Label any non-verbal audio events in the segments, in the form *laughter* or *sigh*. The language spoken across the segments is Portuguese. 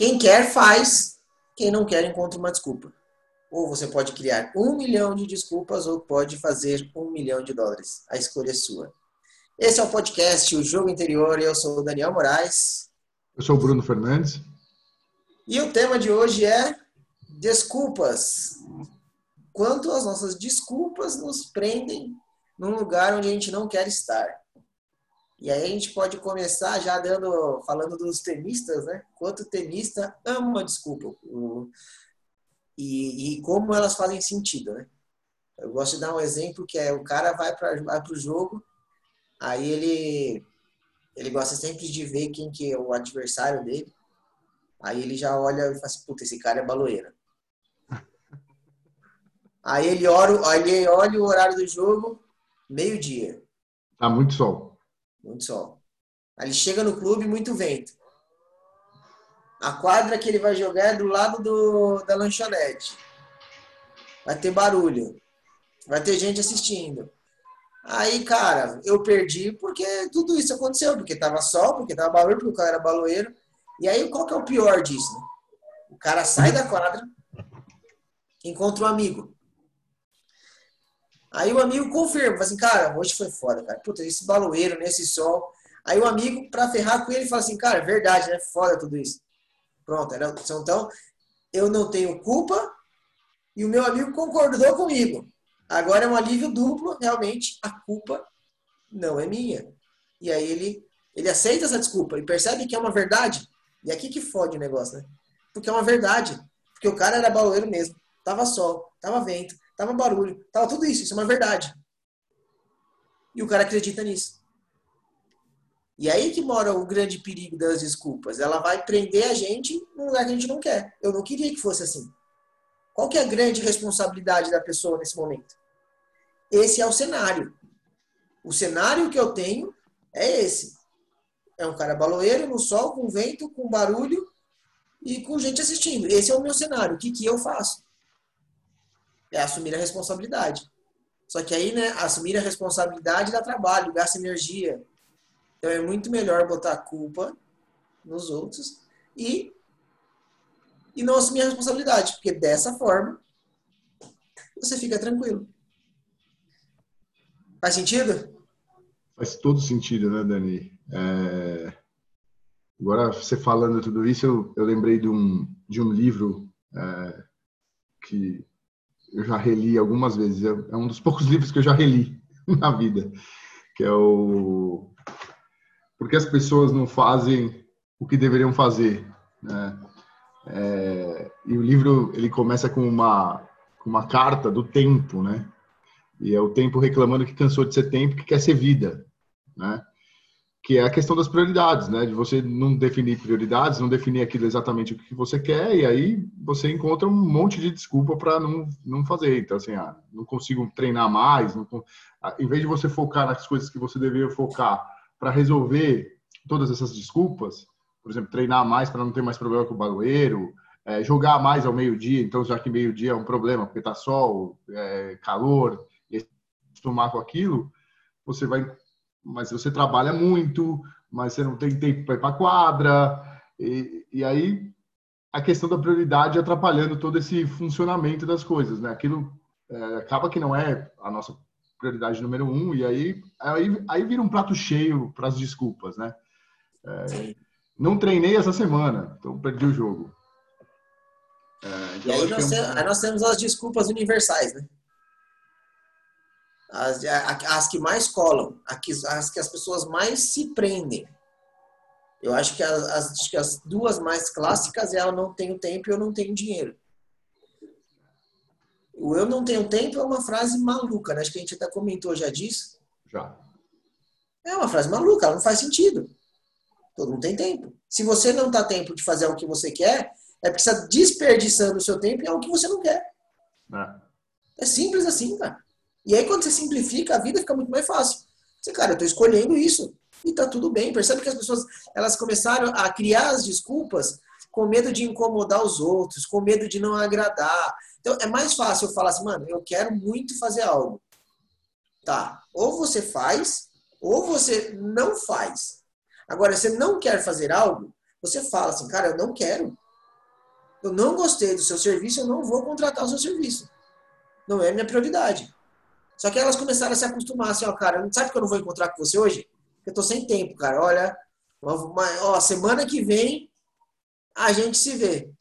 Quem quer, faz. Quem não quer, encontra uma desculpa. Ou você pode criar um milhão de desculpas ou pode fazer um milhão de dólares. A escolha é sua. Esse é o podcast O Jogo Interior. Eu sou o Daniel Moraes. Eu sou o Bruno Fernandes. E o tema de hoje é desculpas. Quanto as nossas desculpas nos prendem num lugar onde a gente não quer estar. E aí a gente pode começar já dando, falando dos tenistas, né? Quanto tenista ama desculpa. O, e, e, como elas fazem sentido, né? Eu gosto de dar um exemplo que é o cara vai para o jogo, aí ele ele gosta sempre de ver quem que é o adversário dele. Aí ele já olha e fala assim, puta, esse cara é baloeira. Aí ele olha, ele olha o horário do jogo, meio-dia. Tá muito sol muito sol. Aí ele chega no clube, muito vento. A quadra que ele vai jogar é do lado do, da lanchonete. Vai ter barulho. Vai ter gente assistindo. Aí, cara, eu perdi porque tudo isso aconteceu. Porque tava sol, porque tava barulho, porque o cara era baloeiro. E aí, qual que é o pior disso? Né? O cara sai da quadra, encontra um amigo. Aí o amigo confirma, fala assim, cara, hoje foi foda, cara. Puta, esse baloeiro nesse sol. Aí o amigo, pra ferrar com ele, fala assim, cara, é verdade, né? Foda tudo isso. Pronto, era, então eu não tenho culpa e o meu amigo concordou comigo. Agora é um alívio duplo, realmente a culpa não é minha. E aí ele, ele aceita essa desculpa e percebe que é uma verdade. E aqui que fode o negócio, né? Porque é uma verdade. Porque o cara era baloeiro mesmo. Tava sol, tava vento, Tava barulho, tava tudo isso, isso é uma verdade. E o cara acredita nisso. E aí que mora o grande perigo das desculpas. Ela vai prender a gente num lugar que a gente não quer. Eu não queria que fosse assim. Qual que é a grande responsabilidade da pessoa nesse momento? Esse é o cenário. O cenário que eu tenho é esse. É um cara baloeiro no sol, com vento, com barulho e com gente assistindo. Esse é o meu cenário. O que, que eu faço? É assumir a responsabilidade. Só que aí, né, assumir a responsabilidade dá trabalho, gasta energia. Então é muito melhor botar a culpa nos outros e, e não assumir a responsabilidade, porque dessa forma você fica tranquilo. Faz sentido? Faz todo sentido, né, Dani? É... Agora, você falando tudo isso, eu, eu lembrei de um, de um livro é, que eu já reli algumas vezes. É, é um dos *laughs* poucos livros que eu já reli *laughs* na vida, que é o Porque as pessoas não fazem o que deveriam fazer, né? É, e o livro ele começa com uma com uma carta do tempo, né? E é o tempo reclamando que cansou de ser tempo, que quer ser vida, né? Que é a questão das prioridades, né? De você não definir prioridades, não definir aquilo exatamente o que você quer, e aí você encontra um monte de desculpa para não, não fazer. Então, assim, ah, não consigo treinar mais, não, em vez de você focar nas coisas que você deveria focar para resolver todas essas desculpas, por exemplo, treinar mais para não ter mais problema com o baloeiro, é, jogar mais ao meio-dia, então já que meio-dia é um problema, porque tá sol, é, calor, e acostumar com aquilo, você vai mas você trabalha muito, mas você não tem tempo para ir para a quadra, e, e aí a questão da prioridade atrapalhando todo esse funcionamento das coisas, né? Aquilo é, acaba que não é a nossa prioridade número um, e aí, aí, aí vira um prato cheio para as desculpas, né? É, não treinei essa semana, então perdi o jogo. É, então e aí nós, aí nós temos as desculpas universais, né? As, as que mais colam, as que as pessoas mais se prendem. Eu acho que as, que as duas mais clássicas é eu não tenho tempo e eu não tenho dinheiro. O eu não tenho tempo é uma frase maluca, né? Acho que a gente até comentou já disso. Já. É uma frase maluca, ela não faz sentido. Todo mundo tem tempo. Se você não tá tempo de fazer o que você quer, é porque você está desperdiçando o seu tempo em algo que você não quer. É, é simples assim, cara. E aí, quando você simplifica, a vida fica muito mais fácil. Você, cara, eu estou escolhendo isso e tá tudo bem. Percebe que as pessoas elas começaram a criar as desculpas com medo de incomodar os outros, com medo de não agradar. Então, é mais fácil eu falar assim, mano, eu quero muito fazer algo. Tá, ou você faz, ou você não faz. Agora, você não quer fazer algo, você fala assim, cara, eu não quero. Eu não gostei do seu serviço, eu não vou contratar o seu serviço. Não é minha prioridade. Só que elas começaram a se acostumar assim, ó, cara, sabe que eu não vou encontrar com você hoje? Eu tô sem tempo, cara. Olha, uma, ó, semana que vem a gente se vê.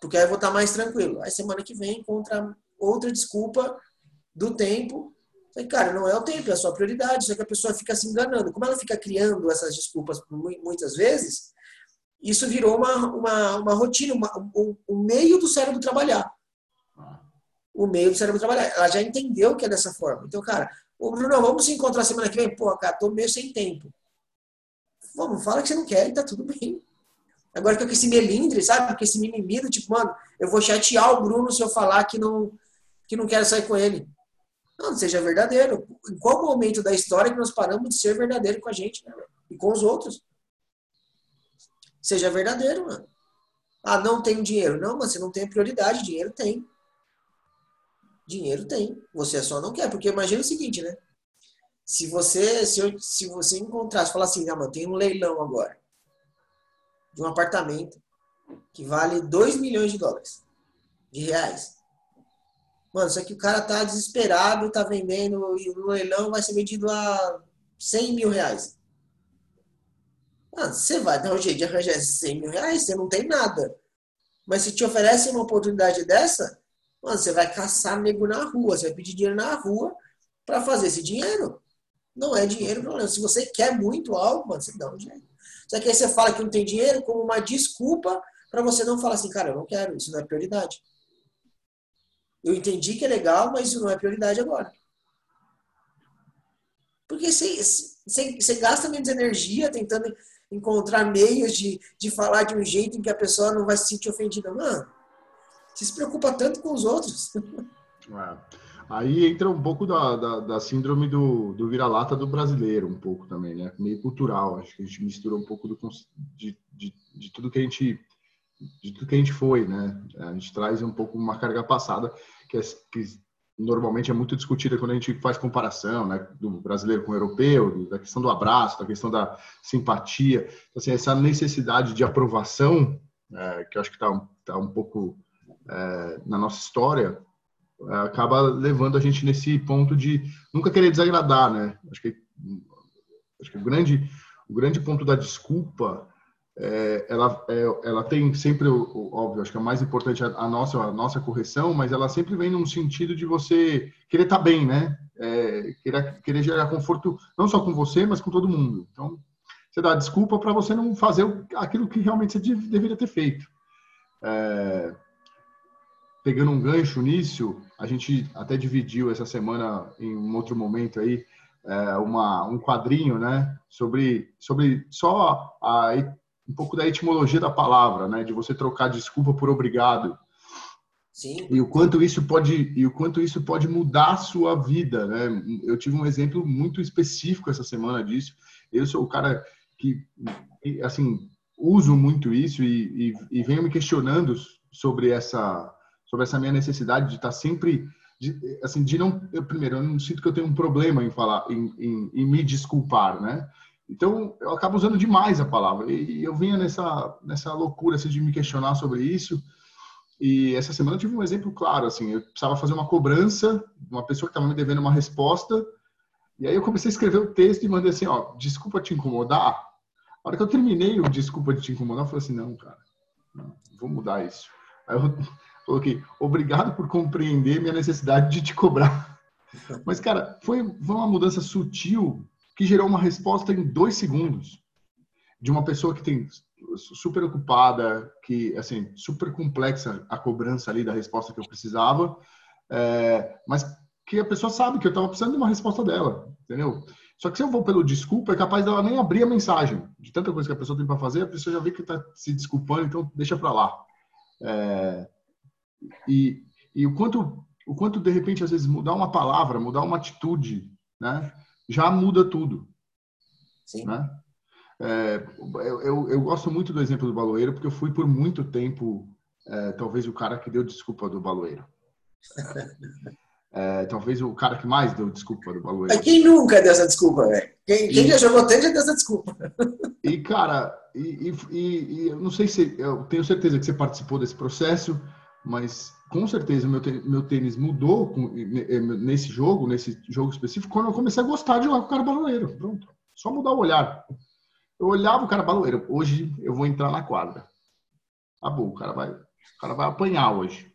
Porque aí eu vou estar mais tranquilo. Aí semana que vem encontra outra desculpa do tempo. Falei, cara, não é o tempo, é a sua prioridade. Só que a pessoa fica se enganando. Como ela fica criando essas desculpas muitas vezes, isso virou uma, uma, uma rotina, uma, um, um meio do cérebro trabalhar. O meio do cérebro trabalhar. Ela já entendeu que é dessa forma. Então, cara, ô Bruno, vamos se encontrar semana que vem? Pô, cara, tô meio sem tempo. Vamos, fala que você não quer e tá tudo bem. Agora com esse melindre, sabe? Com esse mimimi do tipo, mano, eu vou chatear o Bruno se eu falar que não, que não quero sair com ele. Não, seja verdadeiro. Em qual momento da história que nós paramos de ser verdadeiro com a gente né, e com os outros? Seja verdadeiro, mano. Ah, não tenho dinheiro. Não, mas você não tem prioridade. Dinheiro tem. Dinheiro tem. Você só não quer. Porque imagina o seguinte, né? Se você, se, eu, se você encontrasse, falar assim, ah, mano, tem um leilão agora de um apartamento que vale 2 milhões de dólares, de reais. Mano, só que o cara tá desesperado, tá vendendo e o leilão vai ser vendido a 100 mil reais. Mano, você vai dar um jeito de arranjar esses 100 mil reais, você não tem nada. Mas se te oferece uma oportunidade dessa, mano, você vai caçar nego na rua, você vai pedir dinheiro na rua para fazer esse dinheiro. Não é dinheiro, não. Se você quer muito algo, mano, você dá um jeito. Só que aí você fala que não tem dinheiro como uma desculpa para você não falar assim, cara, eu não quero, isso não é prioridade. Eu entendi que é legal, mas isso não é prioridade agora. Porque você, você, você gasta menos energia tentando encontrar meios de, de falar de um jeito em que a pessoa não vai se sentir ofendida. Mano, você se preocupa tanto com os outros. É. Aí entra um pouco da, da, da síndrome do, do vira-lata do brasileiro, um pouco também, né? Meio cultural. Acho que a gente misturou um pouco do, de, de, de tudo que a gente de tudo que a gente foi, né? A gente traz um pouco uma carga passada que, é, que normalmente é muito discutida quando a gente faz comparação, né? Do brasileiro com o europeu, da questão do abraço, da questão da simpatia, então, assim, essa necessidade de aprovação, é, que eu acho que está tá um pouco é, na nossa história, acaba levando a gente nesse ponto de nunca querer desagradar, né? Acho que, acho que o grande o grande ponto da desculpa é, ela é, ela tem sempre óbvio acho que é mais importante a, a, nossa a nossa correção mas ela sempre vem num sentido de você querer estar tá bem né? É, querer querer gerar conforto não só com você mas com todo mundo. Então você dá desculpa para você não fazer aquilo que realmente você deveria ter feito. É, pegando um gancho nisso, a gente até dividiu essa semana em um outro momento aí é, uma, um quadrinho, né, sobre sobre só a, um pouco da etimologia da palavra, né, de você trocar desculpa por obrigado. Sim. E o quanto isso pode e o quanto isso pode mudar a sua vida, né? Eu tive um exemplo muito específico essa semana disso. Eu sou o cara que assim uso muito isso e, e, e venho me questionando sobre essa sobre essa minha necessidade de estar sempre de, assim de não eu primeiro eu não sinto que eu tenho um problema em falar em, em, em me desculpar né? Então eu acabo usando demais a palavra. E, eu vinha nessa nessa loucura assim, de me questionar sobre isso. E essa semana eu tive um exemplo claro assim eu precisava fazer uma cobrança uma pessoa que estava me devendo uma resposta. E aí eu comecei a escrever o texto e mandei assim ó desculpa te incomodar? A hora que eu terminei o desculpa de te incomodar eu falei assim não cara não, vou mudar isso. Aí eu Coloquei, obrigado por compreender minha necessidade de te cobrar. Mas, cara, foi, foi uma mudança sutil que gerou uma resposta em dois segundos de uma pessoa que tem super ocupada, que, assim, super complexa a cobrança ali da resposta que eu precisava, é, mas que a pessoa sabe que eu estava precisando de uma resposta dela, entendeu? Só que se eu vou pelo desculpa, é capaz dela nem abrir a mensagem. De tanta coisa que a pessoa tem para fazer, a pessoa já vê que está se desculpando, então deixa para lá. É, e, e o quanto o quanto de repente às vezes mudar uma palavra, mudar uma atitude, né, já muda tudo. Sim. Né? É, eu, eu, gosto muito do exemplo do baloeiro porque eu fui por muito tempo é, talvez o cara que deu desculpa do baloeiro. *laughs* É, talvez o cara que mais deu desculpa do baloeiro. Mas quem nunca deu essa desculpa, velho? Quem, quem e, já jogou tanto já deu essa desculpa. *laughs* E, cara, e, e, e, eu não sei se eu tenho certeza que você participou desse processo, mas com certeza meu tênis, meu tênis mudou nesse jogo, nesse jogo específico, quando eu comecei a gostar de jogar com o cara baloeiro. Pronto, só mudar o olhar. Eu olhava o cara baloeiro. Hoje eu vou entrar na quadra. Acabou, o cara vai, o cara vai apanhar hoje.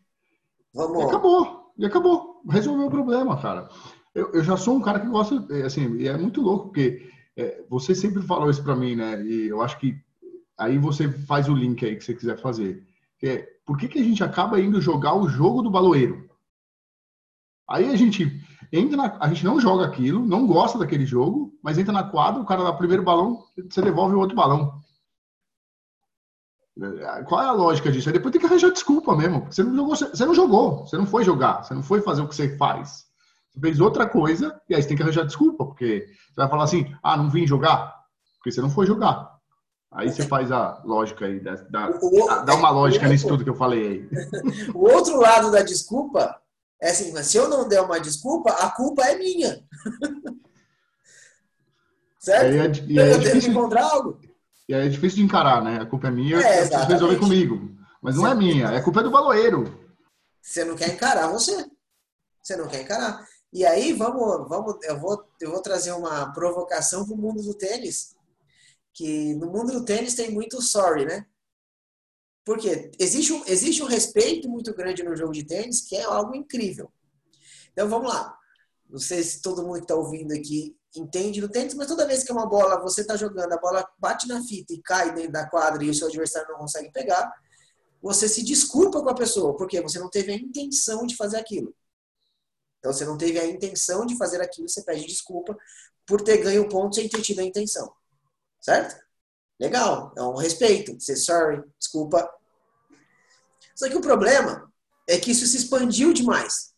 Vamos. E acabou, e acabou. Resolveu o problema, cara. Eu, eu já sou um cara que gosta, é, assim, e é muito louco, porque é, você sempre falou isso para mim, né? E eu acho que aí você faz o link aí que você quiser fazer. É, por que, que a gente acaba indo jogar o jogo do baloeiro? Aí a gente entra na, a gente não joga aquilo, não gosta daquele jogo, mas entra na quadra, o cara dá o primeiro balão, você devolve o outro balão. É, qual é a lógica disso? Aí depois tem que arranjar desculpa mesmo. Você não jogou, você não jogou, você não foi jogar, você não foi fazer o que você faz. Você fez outra coisa e aí você tem que arranjar desculpa, porque você vai falar assim, ah, não vim jogar, porque você não foi jogar. Aí você faz a lógica aí, dá, dá, uma lógica nisso tudo que eu falei aí. *laughs* O outro lado da desculpa é assim, mas se eu não der uma desculpa, a culpa é minha. *laughs* certo? Eu é tenho que encontrar algo. E aí é difícil de encarar, né? A culpa é minha, é, eu preciso resolver comigo. Mas não é minha, é culpa do baloeiro. Você não quer encarar você. Você não quer encarar. E aí, vamos, vamos, eu vou, eu vou trazer uma provocação para o mundo do tênis. Que no mundo do tênis tem muito sorry, né? Porque existe um, existe um respeito muito grande no jogo de tênis, que é algo incrível. Então vamos lá. Não sei se todo mundo que está ouvindo aqui entende no tênis, mas toda vez que é uma bola, você está jogando, a bola bate na fita e cai dentro da quadra e o seu adversário não consegue pegar, você se desculpa com a pessoa, porque você não teve a intenção de fazer aquilo. Então você não teve a intenção de fazer aquilo, você pede desculpa por ter ganho o ponto sem ter tido a intenção. Certo? Legal, é um respeito. Você sorry, desculpa. Só que o problema é que isso se expandiu demais.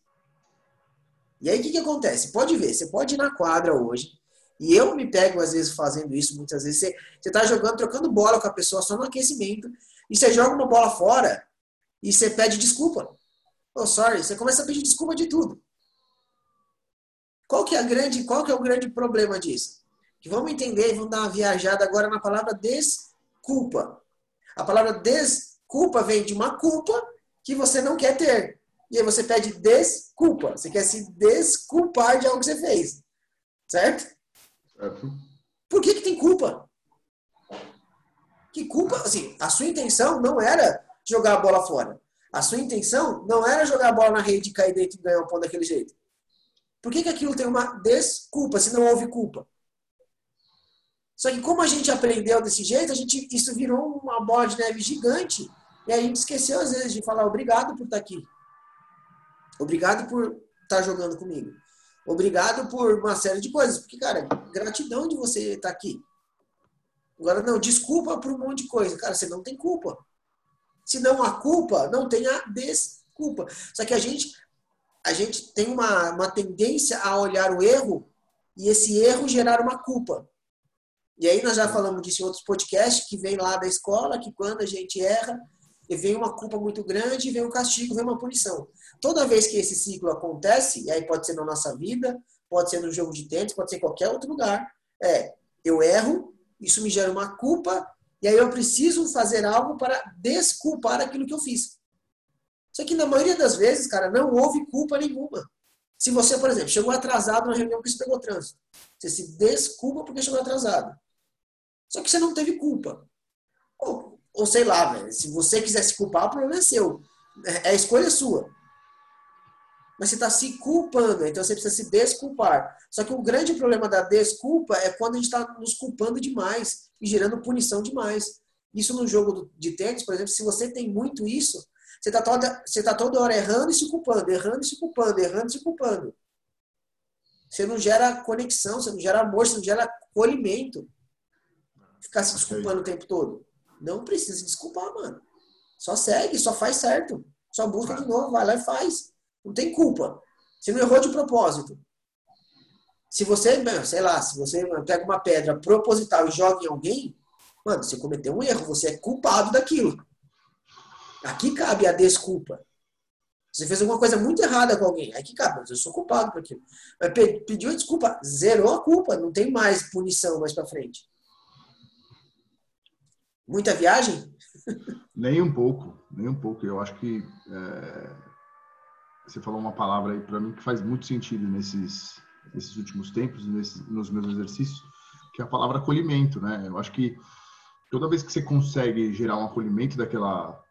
E aí o que, que acontece? Pode ver, você pode ir na quadra hoje, e eu me pego às vezes fazendo isso, muitas vezes você, você tá jogando, trocando bola com a pessoa só no aquecimento, e você joga uma bola fora e você pede desculpa. Oh, sorry, você começa a pedir desculpa de tudo. Qual que é grande, qual que é o grande problema disso? Que vamos entender e vamos dar uma viajada agora na palavra desculpa. A palavra desculpa vem de uma culpa que você não quer ter. E aí você pede desculpa. Você quer se desculpar de algo que você fez. Certo? certo. Por que, que tem culpa? Que culpa, assim, a sua intenção não era jogar a bola fora. A sua intenção não era jogar a bola na rede, cair dentro e ganhar um ponto daquele jeito. Por que, que aquilo tem uma desculpa, se não houve culpa? Só que como a gente aprendeu desse jeito, a gente, isso virou uma bola de neve gigante. E a gente esqueceu, às vezes, de falar obrigado por estar aqui. Obrigado por estar jogando comigo. Obrigado por uma série de coisas. Porque, cara, gratidão de você estar aqui. Agora, não, desculpa por um monte de coisa. Cara, você não tem culpa. Se não há culpa, não tem a desculpa. Só que a gente a gente tem uma, uma tendência a olhar o erro e esse erro gerar uma culpa. E aí nós já falamos disso em outros podcasts, que vem lá da escola, que quando a gente erra, vem uma culpa muito grande, vem um castigo, vem uma punição. Toda vez que esse ciclo acontece, e aí pode ser na nossa vida, pode ser no jogo de tênis, pode ser em qualquer outro lugar, é, eu erro, isso me gera uma culpa, e aí eu preciso fazer algo para desculpar aquilo que eu fiz. Só que na maioria das vezes, cara, não houve culpa nenhuma. Se você, por exemplo, chegou atrasado na reunião que você pegou trânsito, você se desculpa porque chegou atrasado. Só que você não teve culpa. Ou, ou sei lá, velho, se você quiser se culpar, o problema é seu. É a escolha sua. Mas você está se culpando, então você precisa se desculpar. Só que o grande problema da desculpa é quando a gente está nos culpando demais e gerando punição demais. Isso no jogo de tênis, por exemplo, se você tem muito isso, você está toda, você tá toda hora errando e se culpando, errando e se culpando, errando e se culpando. Você não gera conexão, você não gera amor, você não gera acolhimento. Ficar se desculpando o tempo todo. Não precisa se desculpar, mano. Só segue, só faz certo. Só busca de novo, vai lá e faz. Não tem culpa. Você não errou de propósito. Se você, sei lá, se você pega uma pedra proposital e joga em alguém, mano, você cometeu um erro, você é culpado daquilo. Aqui cabe a desculpa. Você fez alguma coisa muito errada com alguém. Aqui cabe, eu sou culpado por aquilo. Mas pediu desculpa, zerou a culpa, não tem mais punição mais para frente. Muita viagem? nem um pouco, nem um pouco. Eu acho que é, você falou uma palavra aí para mim que faz muito sentido nesses, nesses últimos tempos, nesses, nos meus exercícios, que é a palavra acolhimento, né? Eu acho que toda vez que você consegue gerar um acolhimento daquela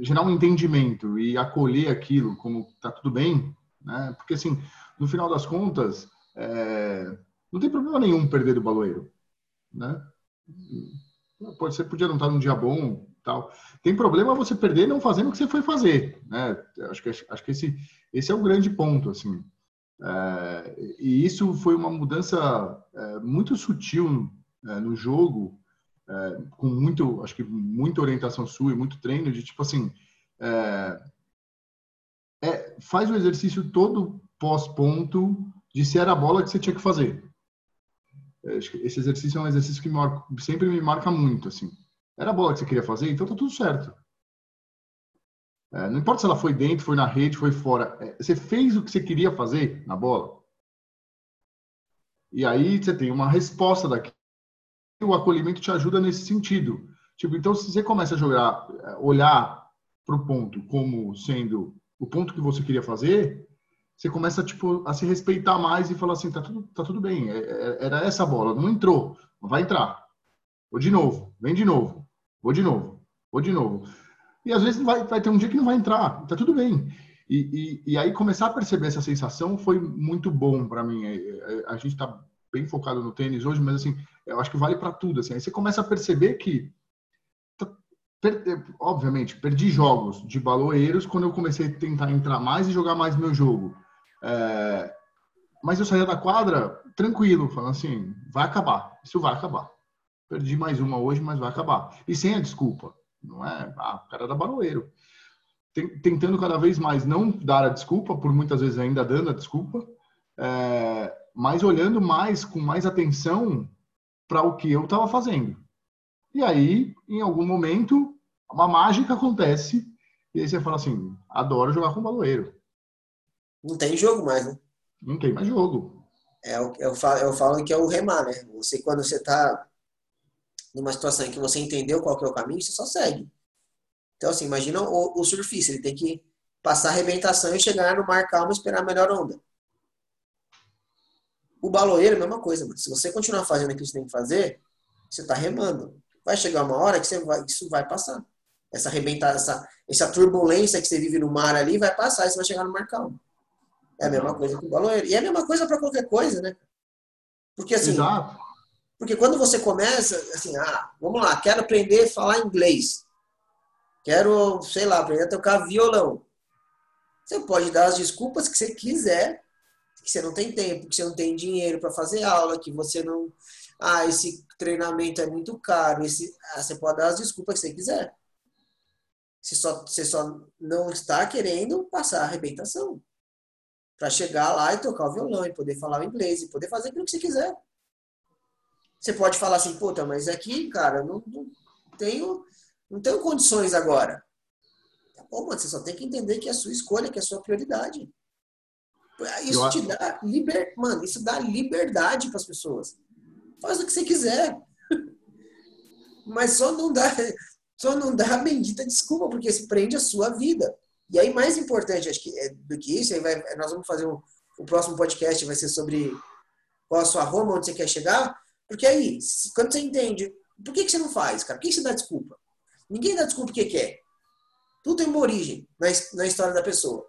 gerar um entendimento e acolher aquilo como tá tudo bem, né? Porque assim, no final das contas, é, não tem problema nenhum perder do baloeiro, né? Pode ser podia não estar num dia bom, tal. Tem problema você perder não fazendo o que você foi fazer, né? Acho que acho que esse esse é o grande ponto, assim. É, e isso foi uma mudança é, muito sutil é, no jogo é, com muito, acho que muita orientação sua e muito treino de tipo assim, é, é, faz o exercício todo pós-ponto de se era a bola que você tinha que fazer. É, esse exercício é um exercício que sempre me marca muito, assim. Era a bola que você queria fazer, então tá tudo certo. É, não importa se ela foi dentro, foi na rede, foi fora. É, você fez o que você queria fazer na bola. E aí você tem uma resposta daqui o acolhimento te ajuda nesse sentido. Tipo, então, se você começa a jogar, eh, olhar para o ponto como sendo o ponto que você queria fazer, você começa tipo, a se respeitar mais e falar assim, tá tudo, tá tudo bem, é, é, era essa bola, não entrou, vai entrar. Vou de novo, vem de novo, vou de novo, vou de novo. E às vezes vai, vai ter um dia que não vai entrar, tá tudo bem. E, e, e aí começar a perceber essa sensação foi muito bom para mim. É, a gente está bem focado no tênis hoje, mas assim, eu acho que vale para tudo. Assim. Aí você começa a perceber que, obviamente, perdi jogos de baloeiros quando eu comecei a tentar entrar mais e jogar mais meu jogo. É, mas eu saía da quadra tranquilo, falando assim, vai acabar, isso vai acabar. Perdi mais uma hoje, mas vai acabar. E sem a desculpa, não é? Ah, o cara era baloeiro. Tentando cada vez mais não dar a desculpa, por muitas vezes ainda dando a desculpa, é, mas olhando mais, com mais atenção para o que eu estava fazendo. E aí, em algum momento, uma mágica acontece e aí você fala assim, adoro jogar com baloeiro. Não tem jogo mais, né? Não tem mais jogo. É, eu, falo, eu falo que é o remar, né? Você, quando você está numa situação em que você entendeu qual que é o caminho, você só segue. Então, assim, imagina o, o surfista, ele tem que passar a arrebentação e chegar no mar calmo e esperar a melhor onda. O baloeiro é a mesma coisa, mano. Se você continuar fazendo o que você tem que fazer, você está remando. Vai chegar uma hora que você vai, isso vai passar. Essa arrebentada, essa, essa turbulência que você vive no mar ali vai passar e você vai chegar no mar calmo. É a mesma coisa com o baloeiro. E é a mesma coisa para qualquer coisa, né? Porque assim. Exato. Porque quando você começa, assim, ah, vamos lá, quero aprender a falar inglês. Quero, sei lá, aprender a tocar violão. Você pode dar as desculpas que você quiser que você não tem tempo, que você não tem dinheiro para fazer aula, que você não. Ah, esse treinamento é muito caro. Esse... Ah, você pode dar as desculpas que você quiser. Você só, você só não está querendo passar a arrebentação. Para chegar lá e tocar o violão, e poder falar o inglês, e poder fazer aquilo que você quiser. Você pode falar assim, puta, mas aqui, cara, não, não tenho, não tenho condições agora. Tá bom, mano, você só tem que entender que é a sua escolha, que é a sua prioridade. Isso te dá liber... Mano, isso dá liberdade para as pessoas. Faz o que você quiser. *laughs* Mas só não dá, *laughs* só não dá a bendita desculpa, porque se prende a sua vida. E aí, mais importante acho que, é, do que isso, aí vai, nós vamos fazer o, o próximo podcast, vai ser sobre qual a sua Roma, onde você quer chegar. Porque aí, quando você entende, por que, que você não faz, cara? Por que, que você dá desculpa? Ninguém dá desculpa porque quer. Tudo tem uma origem na, na história da pessoa.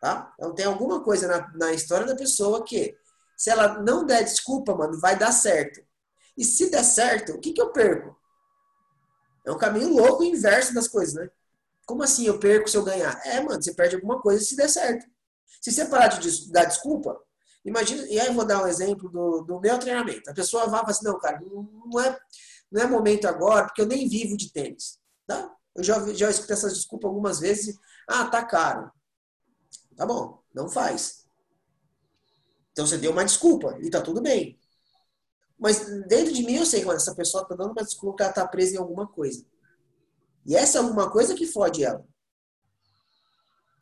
Tá? Então tem alguma coisa na, na história da pessoa que, se ela não der desculpa, mano, vai dar certo. E se der certo, o que, que eu perco? É um caminho louco inverso das coisas, né? Como assim eu perco se eu ganhar? É, mano, você perde alguma coisa se der certo. Se você parar de dar desculpa, imagina, e aí eu vou dar um exemplo do, do meu treinamento. A pessoa vai e fala assim, não, cara, não é, não é momento agora, porque eu nem vivo de tênis. Tá? Eu já, já escutei essas desculpas algumas vezes. Ah, tá caro. Tá bom, não faz. Então você deu uma desculpa e tá tudo bem. Mas dentro de mim eu sei que essa pessoa tá dando uma desculpa que ela tá presa em alguma coisa. E essa é alguma coisa que fode ela.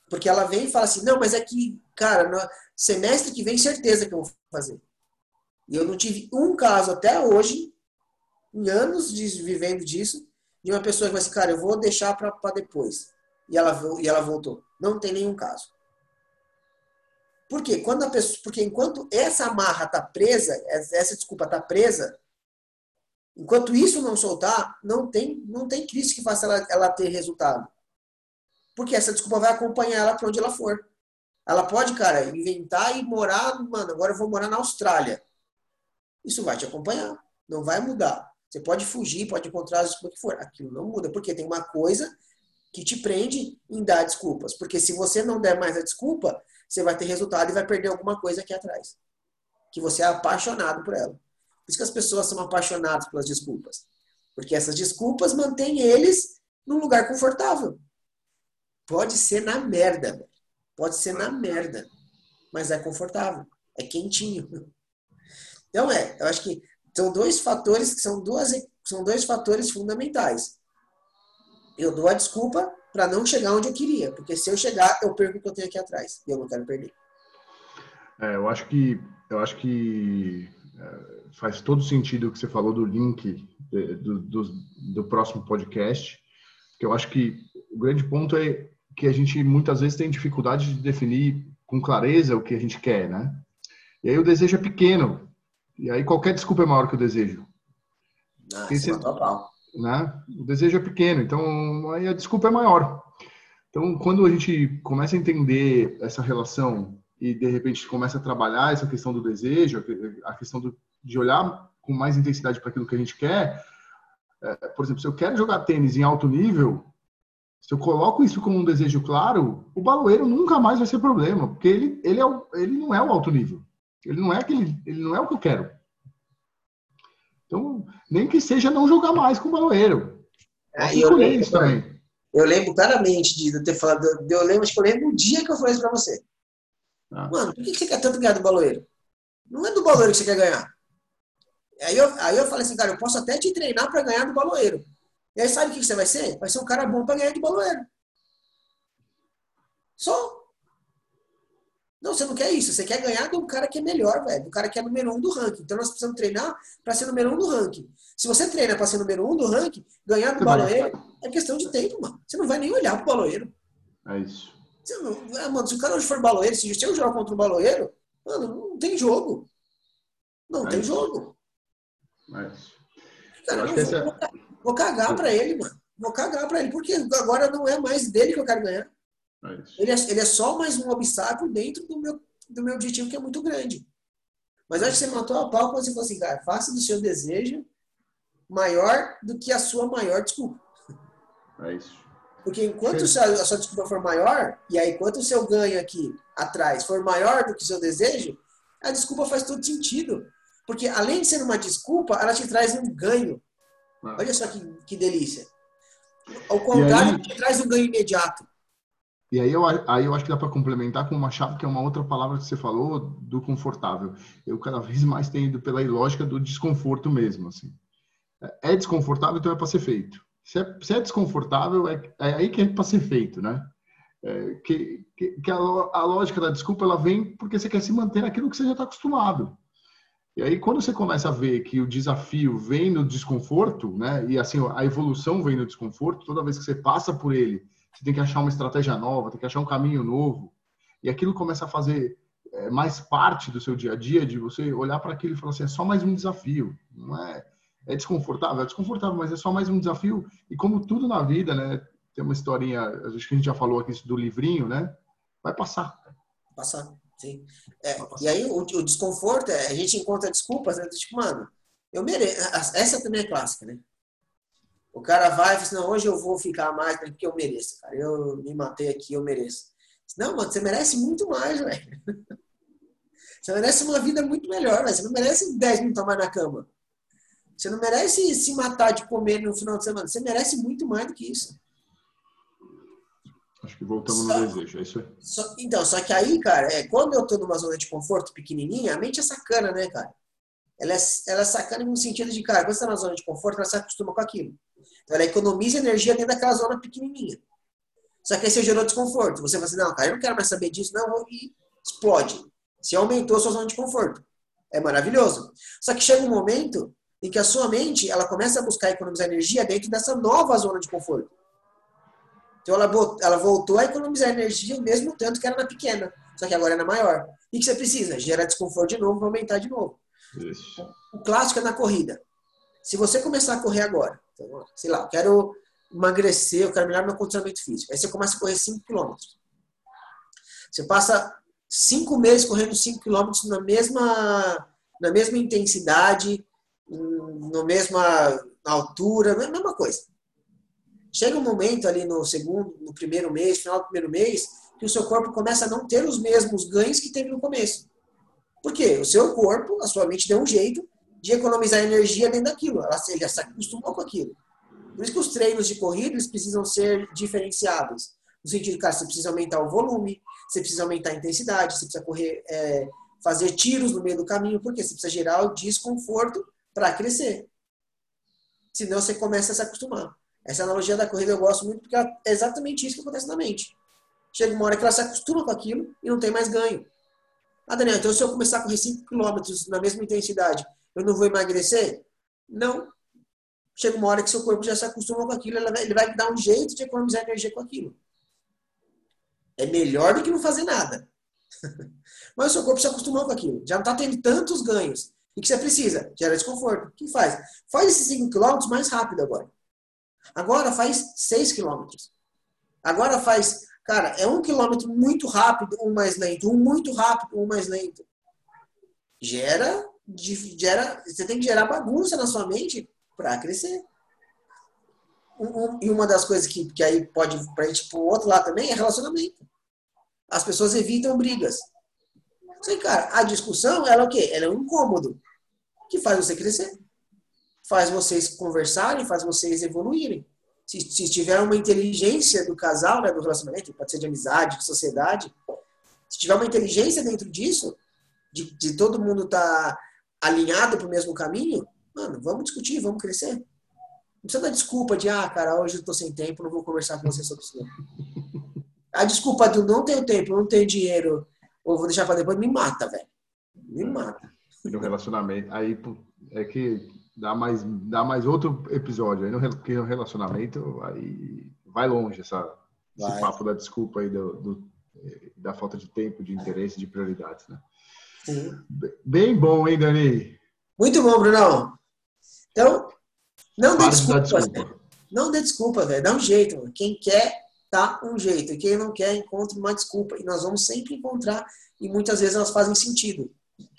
Porque ela vem e fala assim: não, mas é que, cara, no semestre que vem, certeza que eu vou fazer. E eu não tive um caso até hoje em anos de, vivendo disso, de uma pessoa que vai assim, cara, eu vou deixar para depois. E ela, e ela voltou. Não tem nenhum caso. Por quê? Quando a pessoa, porque enquanto essa amarra está presa, essa desculpa está presa, enquanto isso não soltar, não tem, não tem Cristo que faça ela, ela ter resultado. Porque essa desculpa vai acompanhar ela para onde ela for. Ela pode, cara, inventar e morar, mano, agora eu vou morar na Austrália. Isso vai te acompanhar, não vai mudar. Você pode fugir, pode encontrar as desculpas que for. Aquilo não muda, porque tem uma coisa que te prende em dar desculpas. Porque se você não der mais a desculpa, você vai ter resultado e vai perder alguma coisa aqui atrás. Que você é apaixonado por ela. Por isso que as pessoas são apaixonadas pelas desculpas. Porque essas desculpas mantêm eles num lugar confortável. Pode ser na merda. Pode ser na merda. Mas é confortável. É quentinho. Então é, eu acho que são dois fatores que são duas são dois fatores fundamentais. Eu dou a desculpa para não chegar onde eu queria, porque se eu chegar, eu perco o que eu tenho aqui atrás e eu não quero perder. É, eu acho que eu acho que é, faz todo sentido o que você falou do link do, do, do próximo podcast, que eu acho que o grande ponto é que a gente muitas vezes tem dificuldade de definir com clareza o que a gente quer, né? E aí o desejo é pequeno. E aí qualquer desculpa é maior que o desejo. Ah, você, né? O desejo é pequeno, então aí a desculpa é maior. Então, quando a gente começa a entender essa relação e de repente começa a trabalhar essa questão do desejo, a questão do, de olhar com mais intensidade para aquilo que a gente quer, é, por exemplo, se eu quero jogar tênis em alto nível, se eu coloco isso como um desejo claro, o baloeiro nunca mais vai ser problema, porque ele, ele, é o, ele não é o alto nível. Ele não é aquele, ele não é o que eu quero. Então, nem que seja não jogar mais com o baloeiro. Ah, eu, lembro, isso também. eu lembro claramente de ter falado, eu lembro, acho que eu lembro o dia que eu falei isso pra você. Ah. Mano, por que você quer tanto ganhar do baloeiro? Não é do baloeiro que você quer ganhar. Aí eu, aí eu falei assim, cara, eu posso até te treinar para ganhar do baloeiro. E aí sabe o que você vai ser? Vai ser um cara bom para ganhar de baloeiro. Só. Não, você não quer isso. Você quer ganhar de um cara que é melhor, velho. Do cara que é número um do ranking. Então nós precisamos treinar para ser número um do ranking. Se você treina para ser número um do ranking, ganhar do baloeiro é questão de tempo, mano. Você não vai nem olhar pro baloeiro. É isso. Você não, é, mano, se o cara hoje for baloeiro, se eu jogar contra um baloeiro, mano, não tem jogo. Não é tem isso. jogo. Isso. Cara, não, vou, Vou cagar para ele, mano. Vou cagar para ele, porque agora não é mais dele que eu quero ganhar. É ele, é, ele é só mais um obstáculo dentro do meu, do meu objetivo, que é muito grande. Mas acho que você matou a pau quando você falou assim, cara, faça do seu desejo maior do que a sua maior desculpa. É isso. Porque enquanto a sua desculpa for maior, e aí enquanto o seu ganho aqui atrás for maior do que o seu desejo, a desculpa faz todo sentido. Porque além de ser uma desculpa, ela te traz um ganho. Ah. Olha só que, que delícia. Ao contrário, aí, traz um ganho imediato. E aí eu, aí eu acho que dá para complementar com uma chave que é uma outra palavra que você falou, do confortável. Eu cada vez mais tenho ido pela lógica do desconforto mesmo. Assim. É, é desconfortável, então é para ser feito. Se é, se é desconfortável, é, é, aí que é para ser feito, né? É, que, que, que a, a, lógica da desculpa ela vem porque você quer se manter naquilo que você já está acostumado. E aí, quando você começa a ver que o desafio vem no desconforto, né? E assim, a evolução vem no desconforto, toda vez que você passa por ele, você tem que achar uma estratégia nova, tem que achar um caminho novo. E aquilo começa a fazer é, mais parte do seu dia a dia, de você olhar para aquilo e falar assim: é só mais um desafio. Não é, é desconfortável, é desconfortável, mas é só mais um desafio. E como tudo na vida, né? Tem uma historinha, acho que a gente já falou aqui do livrinho, né? Vai passar. Passar. Sim. É, e aí o, o, desconforto, é, a gente encontra desculpas, né? Tipo, mano, eu mereço. Essa também é clássica, né? O cara vai e fala assim, hoje eu vou ficar mais porque eu mereço, cara. Eu me matei aqui, eu mereço. Não, mano, você merece muito mais, velho. *laughs* Você merece uma vida muito melhor, velho. Você não merece 10 minutos mais na cama. Você não merece se matar de comer no final de semana. Você merece muito mais do que isso. Acho que voltamos só, no desejo, é isso aí. Só, então, só que aí, cara, é, quando eu tô numa zona de conforto pequenininha, a mente é sacana, né, cara? Ela é, ela é sacana no sentido de, cara, quando você tá na zona de conforto, ela se acostuma com aquilo. Então, ela economiza energia dentro daquela zona pequenininha. Só que aí você gerou desconforto. Você fala assim, não, cara, eu não quero mais saber disso, não, e explode. Você aumentou a sua zona de conforto. É maravilhoso. Só que chega um momento em que a sua mente ela começa a buscar economizar energia dentro dessa nova zona de conforto. Então ela, ela voltou a economizar energia o mesmo tanto que era na pequena, só que agora é na maior. E que você precisa? Gerar desconforto de novo aumentar de novo. Isso. O clássico é na corrida. Se você começar a correr agora, então, sei lá, eu quero emagrecer, eu quero melhorar meu condicionamento físico. Aí você começa a correr 5 km. Você passa 5 meses correndo 5 km na mesma, na mesma intensidade, na mesma altura, na mesma coisa. Chega um momento ali no segundo, no primeiro mês, final do primeiro mês, que o seu corpo começa a não ter os mesmos ganhos que teve no começo. Por quê? O seu corpo, a sua mente deu um jeito de economizar energia dentro daquilo. Ela, ele se acostumou com aquilo. Por isso que os treinos de corrida precisam ser diferenciados. No sentido, cara, você precisa aumentar o volume, você precisa aumentar a intensidade, você precisa correr, é, fazer tiros no meio do caminho, porque você precisa gerar o desconforto para crescer. Senão você começa a se acostumar. Essa analogia da corrida eu gosto muito porque é exatamente isso que acontece na mente. Chega uma hora que ela se acostuma com aquilo e não tem mais ganho. Ah, Daniel, então se eu começar a correr 5 km na mesma intensidade, eu não vou emagrecer? Não. Chega uma hora que seu corpo já se acostuma com aquilo, ele vai dar um jeito de economizar energia com aquilo. É melhor do que não fazer nada. *laughs* Mas o seu corpo se acostumou com aquilo, já não está tendo tantos ganhos. E que você precisa? Gera desconforto. O que faz? Faz esses 5 km mais rápido agora. Agora faz 6 km. Agora faz, cara, é um quilômetro muito rápido, um mais lento, um muito rápido, um mais lento. Gera, gera, você tem que gerar bagunça na sua mente para crescer. E uma das coisas que, que aí pode para gente o outro lado também é relacionamento. As pessoas evitam brigas. Sei, cara, a discussão ela é o quê? Ela é um incômodo que faz você crescer faz vocês conversarem, faz vocês evoluírem. Se, se tiver uma inteligência do casal, né, do relacionamento, pode ser de amizade, de sociedade, se tiver uma inteligência dentro disso, de, de todo mundo estar tá alinhado para o mesmo caminho, mano, vamos discutir, vamos crescer. Não precisa dar desculpa de, ah, cara, hoje eu tô sem tempo, não vou conversar com você sobre isso. A desculpa do não tenho tempo, não tenho dinheiro, ou vou deixar para depois, me mata, velho. Me mata. No relacionamento, aí é que dá mais, dá mais outro episódio aí no, no relacionamento, aí vai longe essa, vai. esse papo da desculpa aí do, do, da falta de tempo, de interesse, de prioridades, né? Sim. Bem bom, hein, Dani? Muito bom, Brunão. Então, não dê desculpa. desculpa. Não dê desculpa, velho. Dá um jeito. Mano. Quem quer, dá um jeito. E quem não quer, encontra uma desculpa. E nós vamos sempre encontrar. E muitas vezes elas fazem sentido.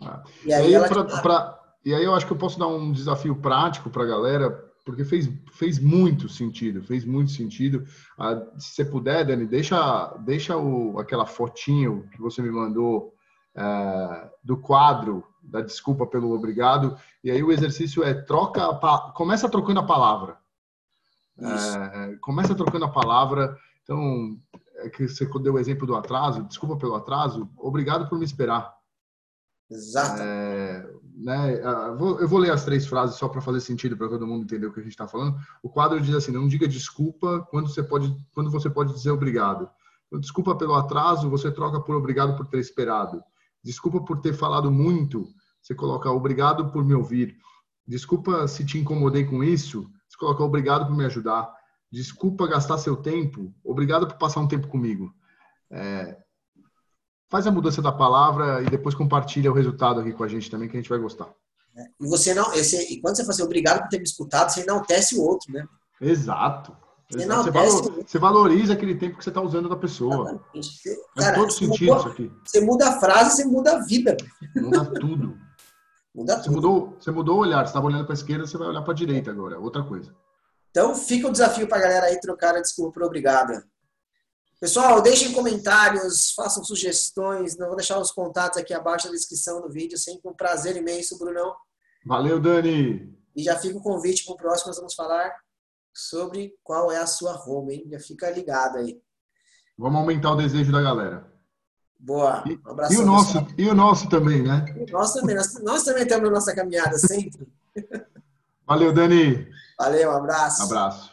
Ah. E aí, e aí ela... pra, e aí eu acho que eu posso dar um desafio prático para a galera, porque fez, fez muito sentido, fez muito sentido. Ah, se você puder, Dani, deixa, deixa o, aquela fotinho que você me mandou é, do quadro da desculpa pelo obrigado. E aí o exercício é troca, começa trocando a palavra. É, começa trocando a palavra. Então, é que você deu o exemplo do atraso, desculpa pelo atraso, obrigado por me esperar. Exato. É, né, eu vou ler as três frases só para fazer sentido para todo mundo entender o que a gente está falando. O quadro diz assim: não diga desculpa quando você pode, quando você pode dizer obrigado. Então, desculpa pelo atraso, você troca por obrigado por ter esperado. Desculpa por ter falado muito, você coloca obrigado por me ouvir. Desculpa se te incomodei com isso, você coloca obrigado por me ajudar. Desculpa gastar seu tempo, obrigado por passar um tempo comigo. É, faz a mudança da palavra e depois compartilha o resultado aqui com a gente também, que a gente vai gostar. E você não, esse, e quando você faz assim, obrigado por ter me escutado, você enaltece o outro, né? Exato. Você, Exato. Você, valor, você, valoriza aquele tempo que você está usando da pessoa. Faz todo sentido mudou, isso aqui. Você muda a frase, você muda a vida. Muda tudo. *laughs* muda tudo. Você mudou, você mudou o olhar. Você estava olhando para a esquerda, você vai olhar para a direita agora. Outra coisa. Então fica o desafio para a galera aí trocar a desculpa por obrigado. Pessoal, deixem comentários, façam sugestões. Não vou deixar os contatos aqui abaixo na descrição do vídeo. Sempre um prazer imenso, Brunão. Valeu, Dani. E já fica o convite para o próximo. Nós vamos falar sobre qual é a sua home, hein? Já fica ligado aí. Vamos aumentar o desejo da galera. Boa. Um abraço. E o nosso, e o nosso também, né? E nós também. Nós, nós também temos a nossa caminhada sempre. Valeu, Dani. Valeu, um abraço. Abraço.